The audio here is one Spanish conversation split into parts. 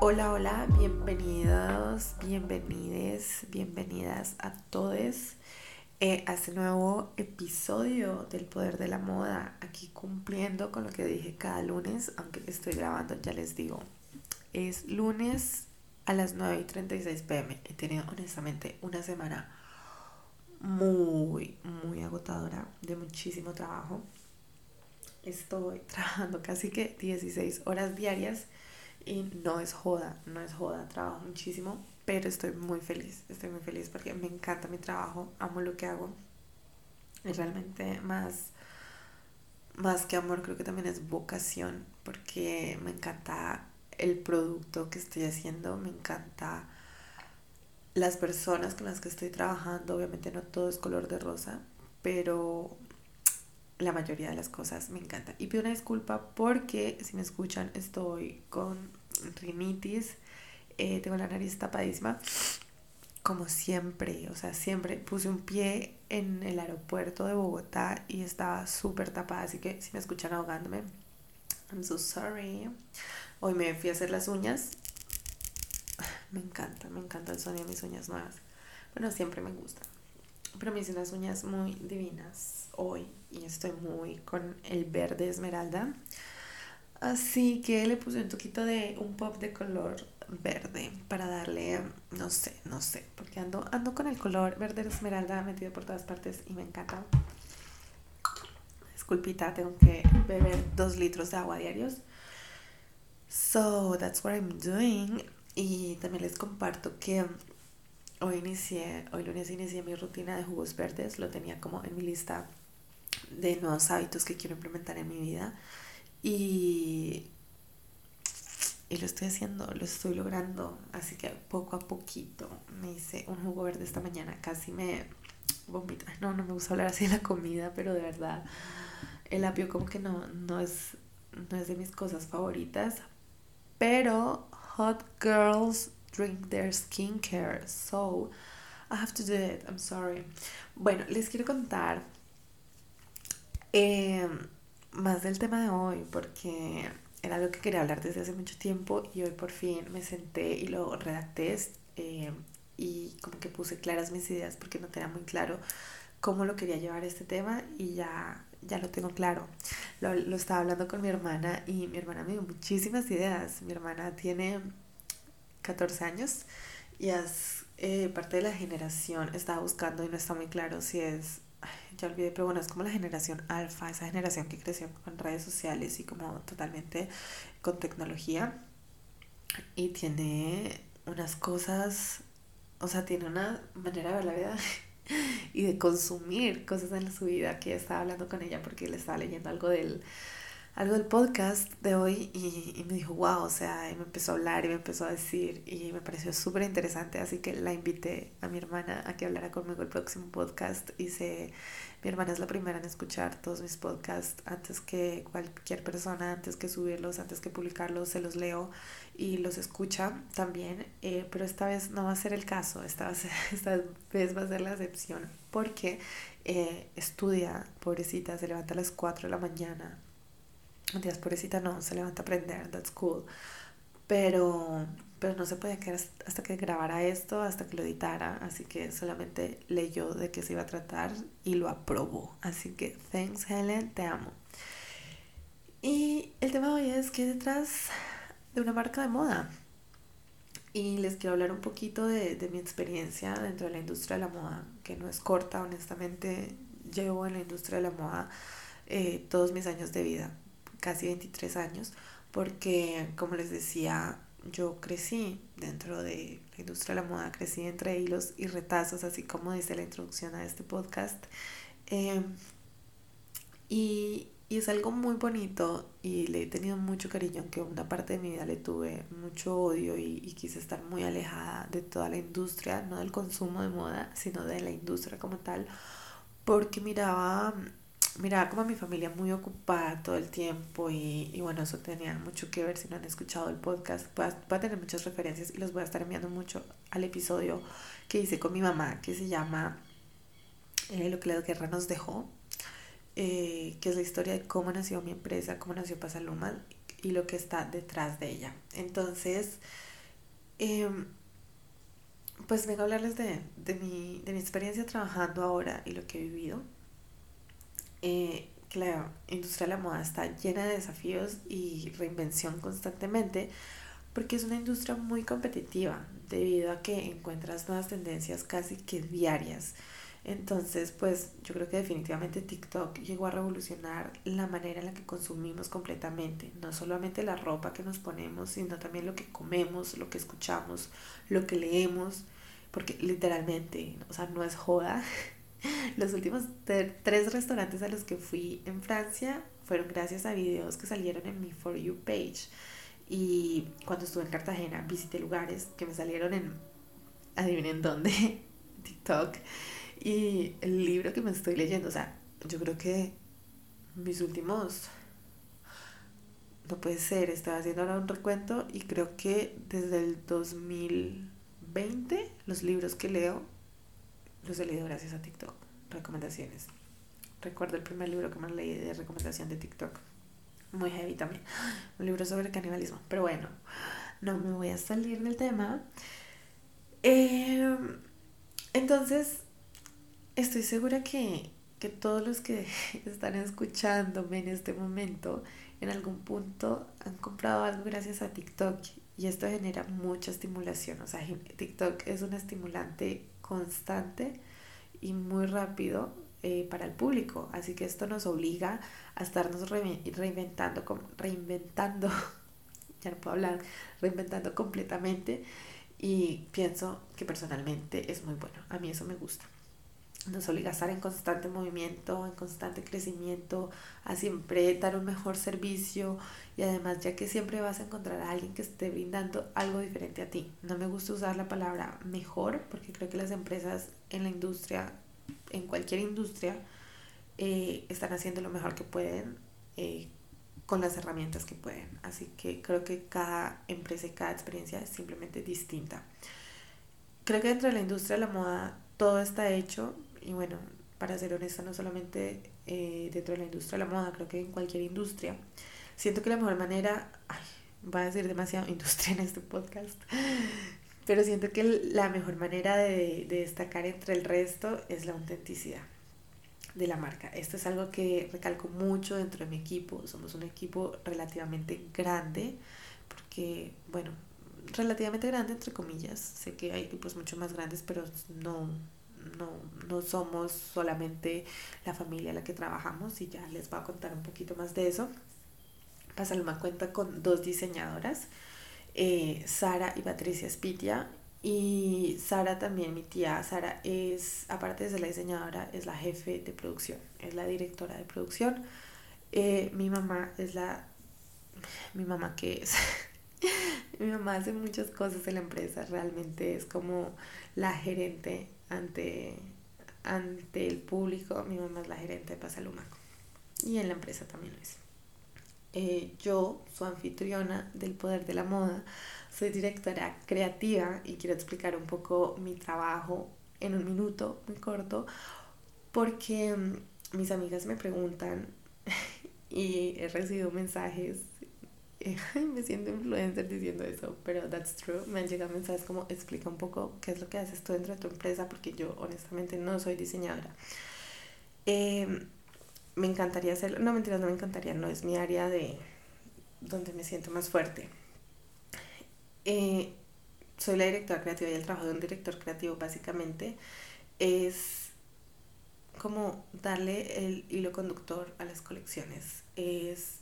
Hola, hola, bienvenidos, bienvenides, bienvenidas a todos eh, a este nuevo episodio del Poder de la Moda, aquí cumpliendo con lo que dije cada lunes, aunque estoy grabando, ya les digo, es lunes a las 9 y 36 pm. He tenido honestamente una semana muy, muy agotadora, de muchísimo trabajo. Estoy trabajando casi que 16 horas diarias y no es joda, no es joda, trabajo muchísimo, pero estoy muy feliz, estoy muy feliz porque me encanta mi trabajo, amo lo que hago. Y realmente más, más que amor, creo que también es vocación, porque me encanta el producto que estoy haciendo, me encanta las personas con las que estoy trabajando, obviamente no todo es color de rosa, pero la mayoría de las cosas me encantan. Y pido una disculpa porque si me escuchan estoy con rinitis, eh, tengo la nariz tapadísima, como siempre, o sea, siempre puse un pie en el aeropuerto de Bogotá y estaba súper tapada, así que si me escuchan ahogándome, I'm so sorry. Hoy me fui a hacer las uñas. Me encanta, me encanta el sonido de mis uñas nuevas. Bueno, siempre me gusta. Pero me hice unas uñas muy divinas hoy y estoy muy con el verde esmeralda. Así que le puse un poquito de un pop de color verde para darle, no sé, no sé, porque ando, ando con el color verde esmeralda metido por todas partes y me encanta. Disculpita, tengo que beber dos litros de agua diarios. So that's what I'm doing. Y también les comparto que hoy inicié, hoy lunes inicié mi rutina de jugos verdes. Lo tenía como en mi lista de nuevos hábitos que quiero implementar en mi vida. Y, y lo estoy haciendo, lo estoy logrando. Así que poco a poquito me hice un jugo verde esta mañana. Casi me vomito. No, no me gusta hablar así de la comida, pero de verdad el apio como que no, no, es, no es de mis cosas favoritas. Pero hot girls drink their skincare. So I have to do it. I'm sorry. Bueno, les quiero contar. Eh, más del tema de hoy porque era algo que quería hablar desde hace mucho tiempo y hoy por fin me senté y lo redacté eh, y como que puse claras mis ideas porque no tenía muy claro cómo lo quería llevar este tema y ya, ya lo tengo claro. Lo, lo estaba hablando con mi hermana y mi hermana me dio muchísimas ideas. Mi hermana tiene 14 años y es eh, parte de la generación, estaba buscando y no está muy claro si es ya olvidé, pero bueno, es como la generación alfa, esa generación que creció con redes sociales y como totalmente con tecnología. Y tiene unas cosas, o sea, tiene una manera de ver la vida y de consumir cosas en su vida que estaba hablando con ella porque le estaba leyendo algo del algo del podcast de hoy y, me dijo, wow, o sea, y me empezó a hablar y me empezó a decir y me pareció súper interesante, así que la invité a mi hermana a que hablara conmigo el próximo podcast. Y se, mi hermana es la primera en escuchar todos mis podcasts antes que cualquier persona, antes que subirlos, antes que publicarlos, se los leo y los escucha también, eh, pero esta vez no va a ser el caso, esta, vez, esta vez va a ser la excepción porque eh, estudia, pobrecita, se levanta a las 4 de la mañana Días pobrecita no, se levanta a aprender, that's cool. Pero, pero no se podía quedar hasta que grabara esto, hasta que lo editara. Así que solamente leyó de qué se iba a tratar y lo aprobó. Así que, thanks Helen, te amo. Y el tema de hoy es que detrás de una marca de moda. Y les quiero hablar un poquito de, de mi experiencia dentro de la industria de la moda, que no es corta, honestamente. Llevo en la industria de la moda eh, todos mis años de vida casi 23 años, porque como les decía, yo crecí dentro de la industria de la moda, crecí entre hilos y retazos, así como dice la introducción a este podcast. Em, y, y, es algo muy bonito y le he tenido mucho cariño, aunque una parte de mi vida le tuve mucho odio y quise estar muy alejada de toda la industria, no del consumo de moda, sino de la industria como tal, porque miraba miraba como a mi familia muy ocupada todo el tiempo y, y, bueno, eso tenía mucho que ver si no han escuchado el podcast. Va, va, a tener muchas referencias y los voy a estar enviando mucho al episodio que hice con mi mamá que se llama eh, Lo que la guerra nos dejó, eh, que es la historia de cómo nació mi empresa, cómo nació Pasaluma y lo que está detrás de ella. Entonces, eh, pues vengo a hablarles de, de, mi, de mi experiencia trabajando ahora y lo que he vivido eh, que la industria de la moda está llena de desafíos y reinvención constantemente porque es una industria muy competitiva debido a que encuentras nuevas tendencias casi que diarias. Entonces, pues yo creo que definitivamente TikTok llegó a revolucionar la manera en la que consumimos completamente, no solamente la ropa que nos ponemos, sino también lo que comemos, lo que escuchamos, lo que leemos, porque literalmente, o sea, no es joda, Los últimos tres restaurantes a los que fui en Francia fueron gracias a videos que salieron en mi For You page. Y cuando estuve en Cartagena visité lugares que me salieron en, adivinen dónde, TikTok. Y el libro que me estoy leyendo, o sea, yo creo que mis últimos, no puede ser, estaba haciendo ahora un recuento y creo que desde el 2020 los libros que leo los he leído gracias a TikTok. Recomendaciones. Recuerdo el primer libro que me leí de recomendación de TikTok. Muy heavy también. Un libro sobre canibalismo. Pero bueno, no me voy a salir del tema. Em, entonces, estoy segura que, que todos los que están escuchándome en este momento, en algún punto han comprado algo gracias a TikTok. Y esto genera mucha estimulación. O sea, TikTok es un estimulante constante y muy rápido eh, para el público. Así que esto nos obliga a estarnos reinventando, reinventando, ya no puedo hablar, reinventando completamente y pienso que personalmente es muy bueno. A mí eso me gusta nos obliga a estar en constante movimiento, en constante crecimiento, a siempre dar un mejor servicio y además ya que siempre vas a encontrar a alguien que esté brindando algo diferente a ti. No me gusta usar la palabra mejor porque creo que las empresas en la industria, en cualquier industria, eh, están haciendo lo mejor que pueden eh, con las herramientas que pueden. Así que creo que cada empresa y cada experiencia es simplemente distinta. Creo que dentro de la industria de la moda todo está hecho y bueno, para ser honesta, no solamente eh, dentro de la industria de la moda, creo que en cualquier industria, siento que la mejor manera, ay, va a decir demasiado industria en este podcast, pero siento que la mejor manera de, de destacar entre el resto es la autenticidad de la marca. Esto es algo que recalco mucho dentro de mi equipo. Somos un equipo relativamente grande, porque, bueno, relativamente grande entre comillas. Sé que hay equipos mucho más grandes, pero no, no, no somos solamente la familia a la que trabajamos y ya les voy a contar un poquito más de eso. Pasalma cuenta con dos diseñadoras, eh, Sara y Patricia Spitia. Y Sara también, mi tía Sara, es, aparte de ser la diseñadora, es la jefe de producción, es la directora de producción. Eh, mi mamá es la... Mi mamá que es... mi mamá hace muchas cosas en la empresa, realmente es como la gerente ante, ante el público. Mi mamá es la gerente de Pasalumaco y en la empresa también lo es. Eh, yo, su anfitriona del Poder de la Moda, soy directora creativa y quiero explicar un poco mi trabajo en un minuto muy corto porque mm, mis amigas me preguntan y he recibido mensajes me siento influencer diciendo eso, pero that's true. Me han llegado mensajes como explica un poco qué es lo que haces tú dentro de tu empresa, porque yo honestamente no soy diseñadora. Eh, me encantaría hacerlo, no mentiras, no me encantaría, no es mi área de donde me siento más fuerte. Eh, soy la directora creativa y el trabajo de un director creativo básicamente es como darle el hilo conductor a las colecciones. Es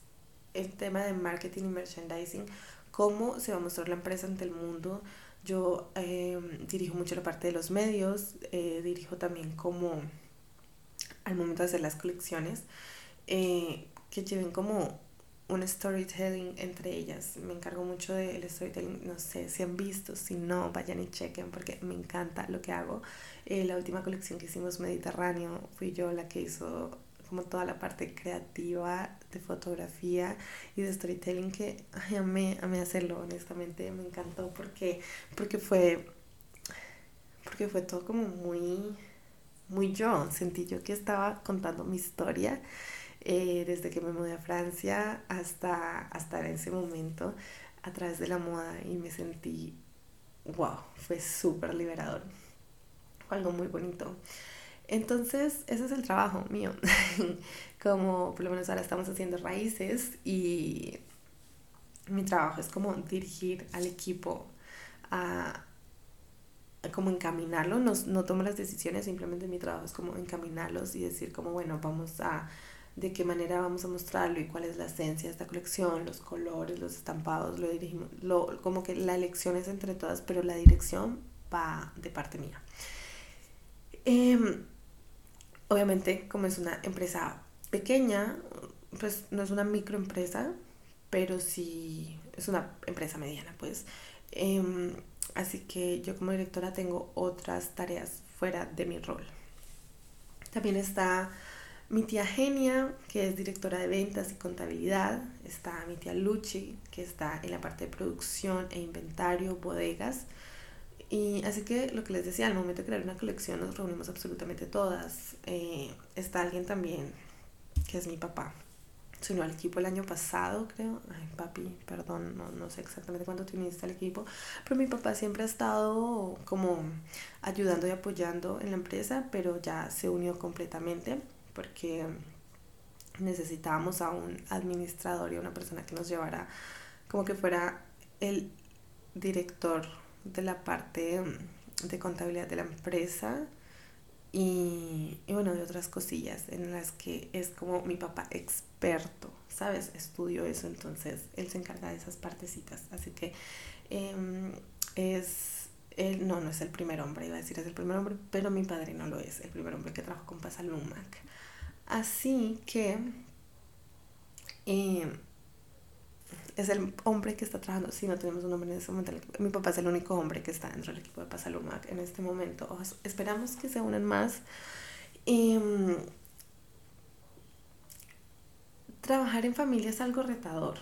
el tema de marketing y merchandising, cómo se va a mostrar la empresa ante el mundo. Yo em, dirijo mucho la parte de los medios, eh, dirijo también como al momento de hacer las colecciones, eh, que lleven como un storytelling entre ellas. Me encargo mucho del storytelling, no sé si han visto, si no, vayan y chequen porque me encanta lo que hago. Eh, la última colección que hicimos Mediterráneo fui yo la que hizo como toda la parte creativa de fotografía y de storytelling que ay, amé, amé hacerlo, honestamente, me encantó porque, porque fue porque fue todo como muy muy yo, sentí yo que estaba contando mi historia eh, desde que me mudé a Francia hasta, hasta ese momento a través de la moda y me sentí, wow, fue súper liberador, fue algo muy bonito. Entonces, ese es el trabajo mío. como por lo menos ahora estamos haciendo raíces y mi trabajo es como dirigir al equipo a, como encaminarlo, no, no tomo las decisiones, simplemente mi trabajo es como encaminarlos y decir como, bueno, vamos a, de qué manera vamos a mostrarlo y cuál es la esencia de esta colección, los colores, los estampados, lo dirigimos, lo, como que la elección es entre todas, pero la dirección va de parte mía. Em, obviamente, como es una empresa pequeña, pues no es una microempresa, pero sí es una empresa mediana, pues. Em, así que yo como directora tengo otras tareas fuera de mi rol. También está mi tía Genia, que es directora de ventas y contabilidad. Está mi tía Luchi, que está en la parte de producción e inventario, bodegas. Y así que lo que les decía, al momento de crear una colección nos reunimos absolutamente todas. Eh, está alguien también, que es mi papá. Se unió al equipo el año pasado, creo. Ay, papi, perdón, no, no sé exactamente cuánto te uniste al equipo. Pero mi papá siempre ha estado como ayudando y apoyando en la empresa, pero ya se unió completamente porque necesitábamos a un administrador y a una persona que nos llevara como que fuera el director de la parte de contabilidad de la empresa y, bueno, de otras cosillas en las que es como mi papá experto, ¿sabes? Estudio eso, entonces él se encarga de esas partecitas. Así que em, es, él, no, no es el primer hombre, iba a decir es el primer hombre, pero mi padre no lo es, el primer hombre que trabajó con Pasalumac. Así que eh, es el hombre que está trabajando. Si no tenemos un hombre en ese momento, mi papá es el único hombre que está dentro del equipo de Pasalumac en este momento. esperamos que se unan más. Em, trabajar en familia es algo retador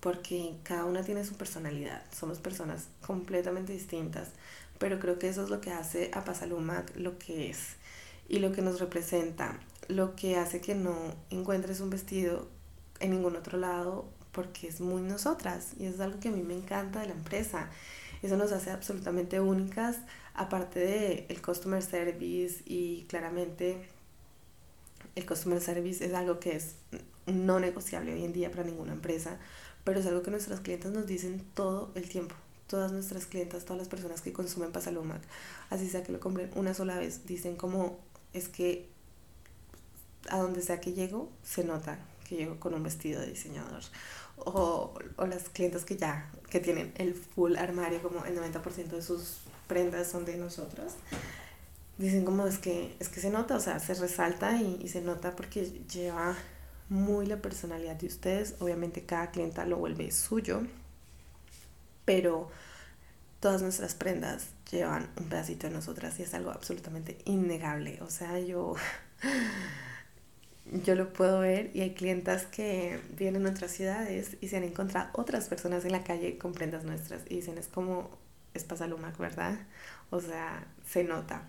porque cada una tiene su personalidad. Somos personas completamente distintas, pero creo que eso es lo que hace a Pasalumac lo que es y lo que nos representa lo que hace que no encuentres un vestido en ningún otro lado porque es muy nosotras y es algo que a mí me encanta de la empresa. Eso nos hace absolutamente únicas, aparte de el customer service y claramente el customer service es algo que es no negociable hoy en día para ninguna empresa, pero es algo que nuestras clientes nos dicen todo el tiempo. Todas nuestras clientas, todas las personas que consumen Pasalumac, así sea que lo compren una sola vez, dicen como es que a donde sea que llego, se nota que llego con un vestido de diseñador. O, o las clientes que ya, que tienen el full armario, como el 90% de sus prendas son de nosotras, dicen como es que, es que se nota, o sea, se resalta y, y se nota porque lleva muy la personalidad de ustedes. Obviamente cada clienta lo vuelve suyo, pero todas nuestras prendas llevan un pedacito de nosotras y es algo absolutamente innegable. O sea, yo yo lo puedo ver y hay clientas que vienen a otras ciudades y se han encontrado otras personas en la calle con prendas nuestras y dicen es como es Pasalumac, ¿verdad? O sea, se nota.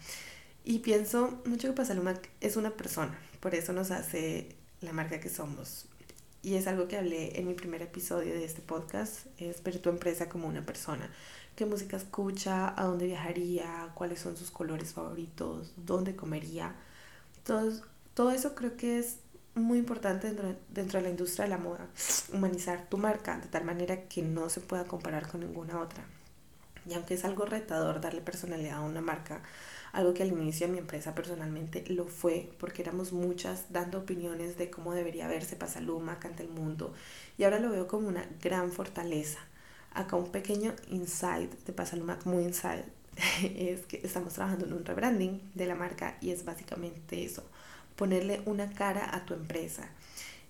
Y pienso mucho que Pasalumac es una persona, por eso nos hace la marca que somos. Y es algo que hablé en mi primer episodio de este podcast, es ver tu empresa como una persona. ¿Qué música escucha? ¿A dónde viajaría? ¿Cuáles son sus colores favoritos? ¿Dónde comería? Todos todo eso creo que es muy importante dentro, dentro de la industria de la moda, humanizar tu marca de tal manera que no se pueda comparar con ninguna otra. Y aunque es algo retador darle personalidad a una marca, algo que al inicio de mi empresa personalmente lo fue, porque éramos muchas dando opiniones de cómo debería verse Pasaluma ante el mundo, y ahora lo veo como una gran fortaleza. Acá un pequeño insight de Pasaluma, muy insight, es que estamos trabajando en un rebranding de la marca y es básicamente eso, ponerle una cara a tu empresa.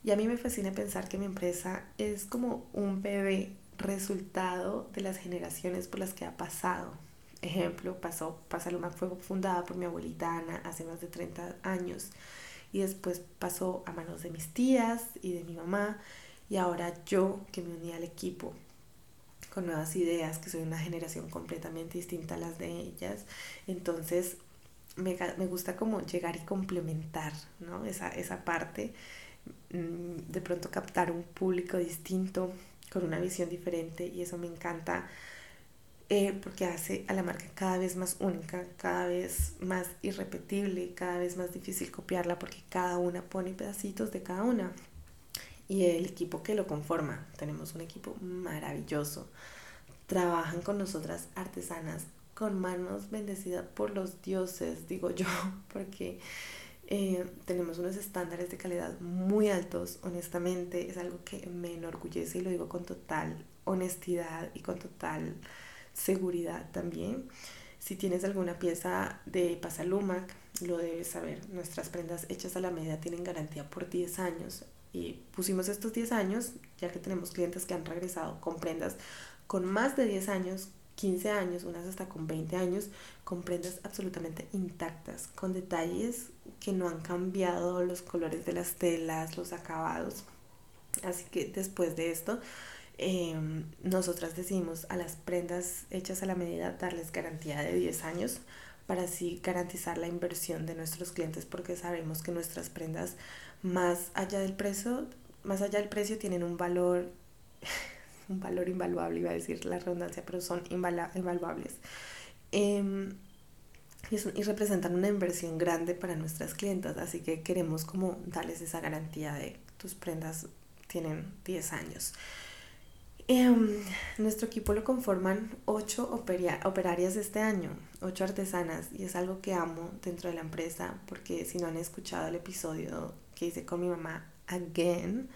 Y a mí me fascina pensar que mi empresa es como un bebé resultado de las generaciones por las que ha pasado. Ejemplo, pasó, Pasaluma fue fundada por mi abuelita Ana hace más de 30 años y después pasó a manos de mis tías y de mi mamá y ahora yo que me uní al equipo con nuevas ideas, que soy una generación completamente distinta a las de ellas, entonces me, me gusta como llegar y complementar ¿no? esa, esa parte, mm, de pronto captar un público distinto, con una visión diferente y eso me encanta eh, porque hace a la marca cada vez más única, cada vez más irrepetible, cada vez más difícil copiarla porque cada una pone pedacitos de cada una. Y el equipo que lo conforma, tenemos un equipo maravilloso. Trabajan con nosotras artesanas con manos bendecidas por los dioses, digo yo, porque eh, tenemos unos estándares de calidad muy altos, honestamente, es algo que me enorgullece y lo digo con total honestidad y con total seguridad también. Si tienes alguna pieza de Pasalumac, lo debes saber. Nuestras prendas hechas a la medida tienen garantía por 10 años. Y pusimos estos 10 años, ya que tenemos clientes que han regresado con prendas con más de 10 años, 15 años, unas hasta con 20 años, con prendas absolutamente intactas, con detalles que no han cambiado, los colores de las telas, los acabados. Así que después de esto, Em, nosotras decidimos a las prendas hechas a la medida darles garantía de 10 años para así garantizar la inversión de nuestros clientes porque sabemos que nuestras prendas más allá del precio, más allá del precio tienen un valor un valor invaluable, iba a decir la redundancia, pero son invaluables. Em, y, y, representan una inversión grande para nuestras clientas, así que queremos como darles esa garantía de tus prendas tienen 10 años. Em, nuestro equipo lo conforman ocho operarias este año, ocho artesanas, y es algo que amo dentro de la empresa, porque si no han escuchado el episodio que hice con mi mamá, Again,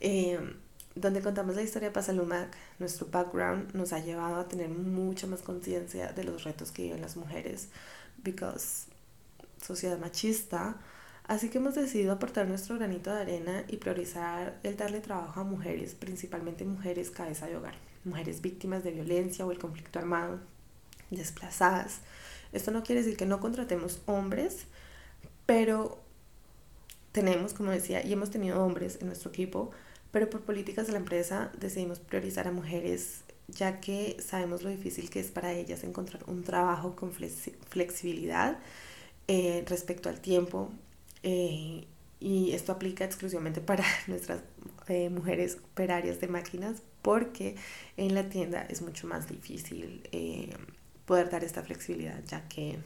em, donde contamos la historia de Pasalumac, nuestro background nos ha llevado a tener mucha más conciencia de los retos que viven las mujeres, because sociedad machista, Así que hemos decidido aportar nuestro granito de arena y priorizar el darle trabajo a mujeres, principalmente mujeres cabeza de hogar, mujeres víctimas de violencia o el conflicto armado, desplazadas. Esto no quiere decir que no contratemos hombres, pero tenemos, como decía, y hemos tenido hombres en nuestro equipo, pero por políticas de la empresa decidimos priorizar a mujeres ya que sabemos lo difícil que es para ellas encontrar un trabajo con flexibilidad eh, respecto al tiempo, eh, y esto aplica exclusivamente para nuestras eh, mujeres operarias de máquinas porque en la tienda es mucho más difícil poder dar esta flexibilidad ya que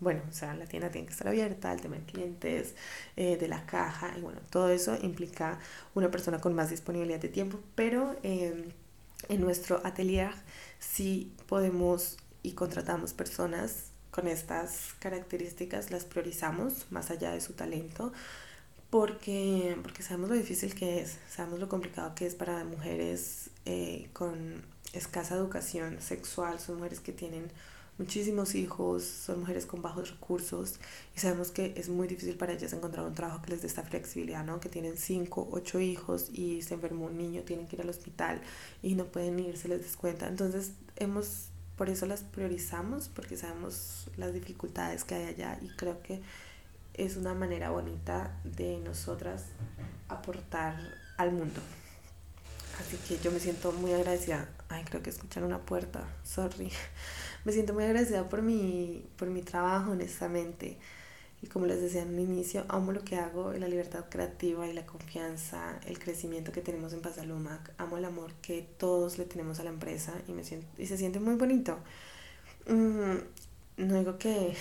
bueno, o sea, la tienda tiene que estar abierta, el tema de clientes, de la caja, y bueno, todo eso implica una persona con más disponibilidad de tiempo, pero en nuestro atelier sí podemos y contratamos personas con estas características las priorizamos más allá de su talento porque, porque sabemos lo difícil que es, sabemos lo complicado que es para mujeres eh, con escasa educación sexual, son mujeres que tienen muchísimos hijos, son mujeres con bajos recursos y sabemos que es muy difícil para ellas encontrar un trabajo que les dé esta flexibilidad, ¿no? Que tienen cinco, ocho hijos y se enfermó un niño, tienen que ir al hospital y no pueden ir, se les descuenta. Entonces hemos por eso las priorizamos, porque sabemos las dificultades que hay allá y creo que es una manera bonita de nosotras aportar al mundo. Así que yo me siento muy agradecida. Ay, creo que escuchan una puerta, sorry. Me siento muy agradecida por mi, por mi trabajo, honestamente. Y como les decía en un inicio, amo lo que hago, la libertad creativa y la confianza, el crecimiento que tenemos en Pasalumac, amo el amor que todos le tenemos a la empresa y, me siento, y se siente muy bonito. Mm, no digo que,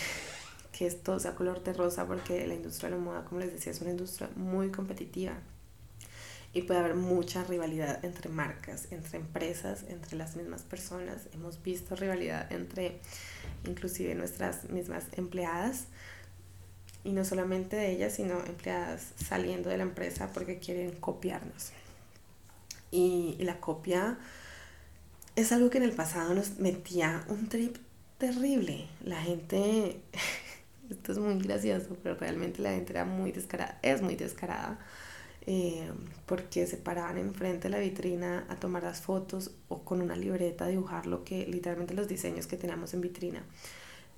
que esto sea color de rosa porque la industria de la moda, como les decía, es una industria muy competitiva y puede haber mucha rivalidad entre marcas, entre empresas, entre las mismas personas. Hemos visto rivalidad entre inclusive nuestras mismas empleadas y no solamente de ellas, sino empleadas saliendo de la empresa porque quieren copiarnos. Y, la copia es algo que en el pasado nos metía un trip terrible. La gente, esto es muy gracioso, pero realmente la gente era muy descarada, es muy descarada, eh, porque se paraban enfrente de la vitrina a tomar las fotos o con una libreta a dibujar lo que literalmente los diseños que teníamos en vitrina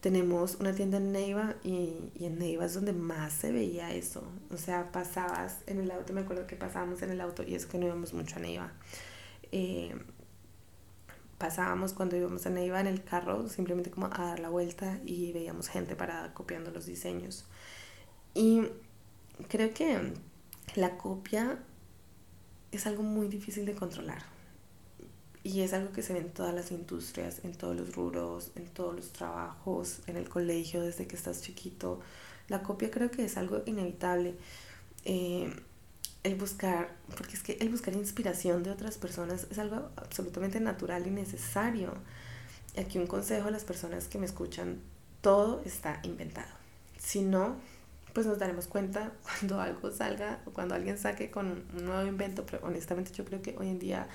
tenemos una tienda en Neiva y, y, en Neiva es donde más se veía eso. O sea, pasabas en el auto, me acuerdo que pasábamos en el auto y es que no íbamos mucho a Neiva. Eh, pasábamos cuando íbamos a Neiva en el carro simplemente como a dar la vuelta y veíamos gente parada copiando los diseños. Y creo que la copia es algo muy difícil de controlar. Y es algo que se ve en todas las industrias, en todos los rubros, en todos los trabajos, en el colegio, desde que estás chiquito. La copia creo que es algo inevitable. Eh, el buscar, porque es que el buscar inspiración de otras personas es algo absolutamente natural y necesario. Aquí un consejo a las personas que me escuchan, todo está inventado. Si no, pues nos daremos cuenta cuando algo salga o cuando alguien saque con un nuevo invento, pero honestamente yo creo que hoy en día,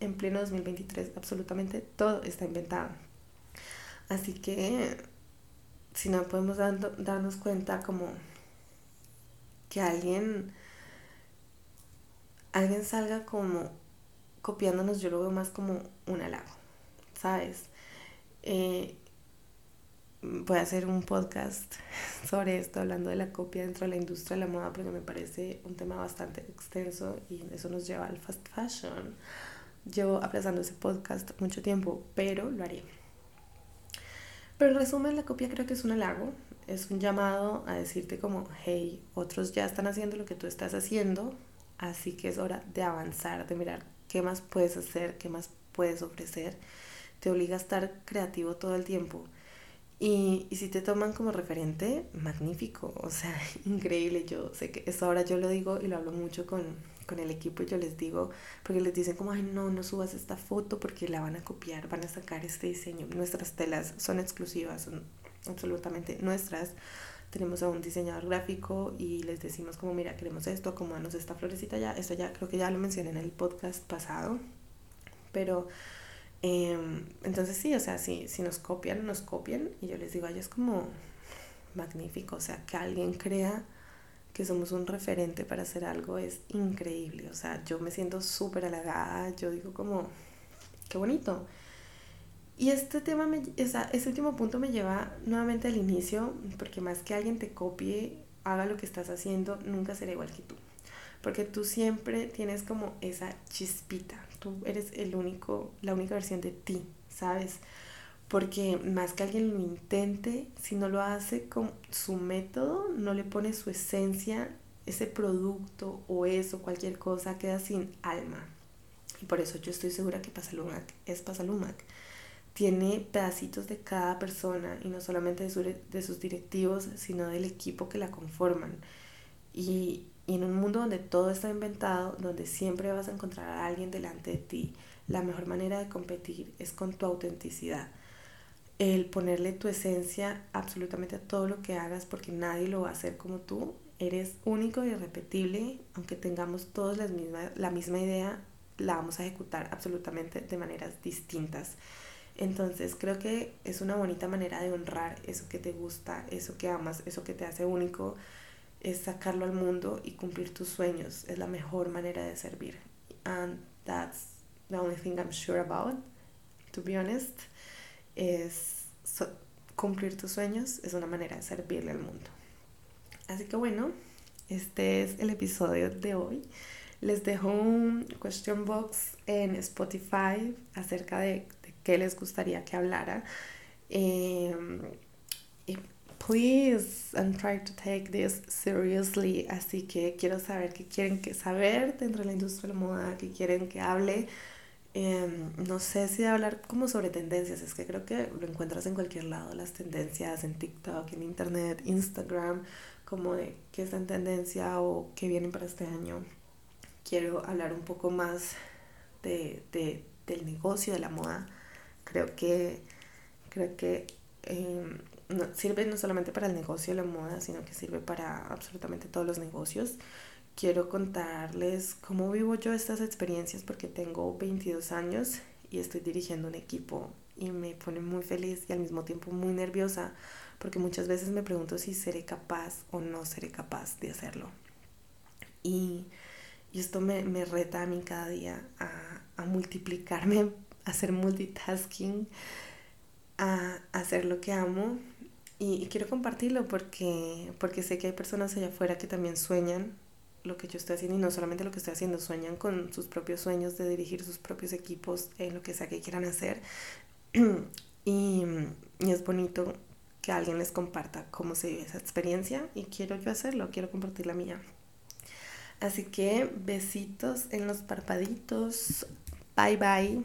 en pleno 2023, absolutamente todo está inventado. Así que si no podemos darnos cuenta como que alguien alguien salga como copiándonos, yo lo veo más como un halago, ¿sabes? Eh, voy a hacer un podcast sobre esto, hablando de la copia dentro de la industria de la moda, porque me parece un tema bastante extenso y eso nos lleva al fast fashion. Llevo aplazando ese podcast mucho tiempo, pero lo haré. Pero en resumen, la copia creo que es un halago, es un llamado a decirte como, hey, otros ya están haciendo lo que tú estás haciendo, Así que es hora de avanzar, de mirar qué más puedes hacer, qué más puedes ofrecer. Te obliga a estar creativo todo el tiempo. Y, y si te toman como referente, magnífico, o sea, increíble. Yo sé que eso ahora yo lo digo y lo hablo mucho con, con el equipo y yo les digo, porque les dicen como, ay, no, no subas esta foto porque la van a copiar, van a sacar este diseño. Nuestras telas son exclusivas, son absolutamente nuestras tenemos a un diseñador gráfico y les decimos como, mira, queremos esto, como danos esta florecita ya, esto ya creo que ya lo mencioné en el podcast pasado, pero em, entonces sí, o sea, si, si nos copian, nos copian y yo les digo a ellos como magnífico, o sea, que alguien crea que somos un referente para hacer algo es increíble, o sea, yo me siento súper halagada, yo digo como, qué bonito. Y este tema, me, esa, ese último punto me lleva nuevamente al inicio, porque más que alguien te copie, haga lo que estás haciendo, nunca será igual que tú. Porque tú siempre tienes como esa chispita, tú eres el único, la única versión de ti, ¿sabes? Porque más que alguien lo intente, si no lo hace con su método, no le pone su esencia, ese producto o eso, cualquier cosa, queda sin alma. Y por eso yo estoy segura que Pasalumac es Pasalumac tiene pedacitos de cada persona y no solamente de, sus directivos, sino del equipo que la conforman. Y, y, en un mundo donde todo está inventado, donde siempre vas a encontrar a alguien delante de ti, la mejor manera de competir es con tu autenticidad. El ponerle tu esencia absolutamente a todo lo que hagas porque nadie lo va a hacer como tú. Eres único y irrepetible, aunque tengamos todos las misma, la misma idea, la vamos a ejecutar absolutamente de maneras distintas. Entonces creo que es una bonita manera de honrar eso que te gusta, eso que amas, eso que te hace único, es sacarlo al mundo y cumplir tus sueños. Es la mejor manera de servir. And that's the only thing I'm sure about, to be honest. Es cumplir tus sueños es una manera de servirle al mundo. Así que bueno, este es el episodio de hoy. Les dejo un question box en Spotify acerca de qué les gustaría que hablara. Um, please and try to take this seriously. Así que quiero saber qué quieren que saber dentro de la industria de la moda, qué quieren que hable. Em, no sé si hablar como sobre tendencias, es que creo que lo encuentras en cualquier lado, las tendencias en TikTok, en Internet, Instagram, como de qué está en tendencia o qué viene para este año. Quiero hablar un poco más de, de del negocio de la moda Creo que, creo que em, no, sirve no solamente para el negocio de la moda, sino que sirve para absolutamente todos los negocios. Quiero contarles cómo vivo yo estas experiencias porque tengo 22 años y estoy dirigiendo un equipo y me pone muy feliz y al mismo tiempo muy nerviosa porque muchas veces me pregunto si seré capaz o no seré capaz de hacerlo. Y, y esto me, me, reta a mí cada día a, a multiplicarme hacer multitasking, a hacer lo que amo y, quiero compartirlo porque, porque sé que hay personas allá afuera que también sueñan lo que yo estoy haciendo y no solamente lo que estoy haciendo, sueñan con sus propios sueños de dirigir sus propios equipos en lo que sea que quieran hacer. y, y es bonito que alguien les comparta cómo se vive esa experiencia y quiero yo hacerlo, quiero compartir la mía. Así que besitos en los parpaditos. Bye bye.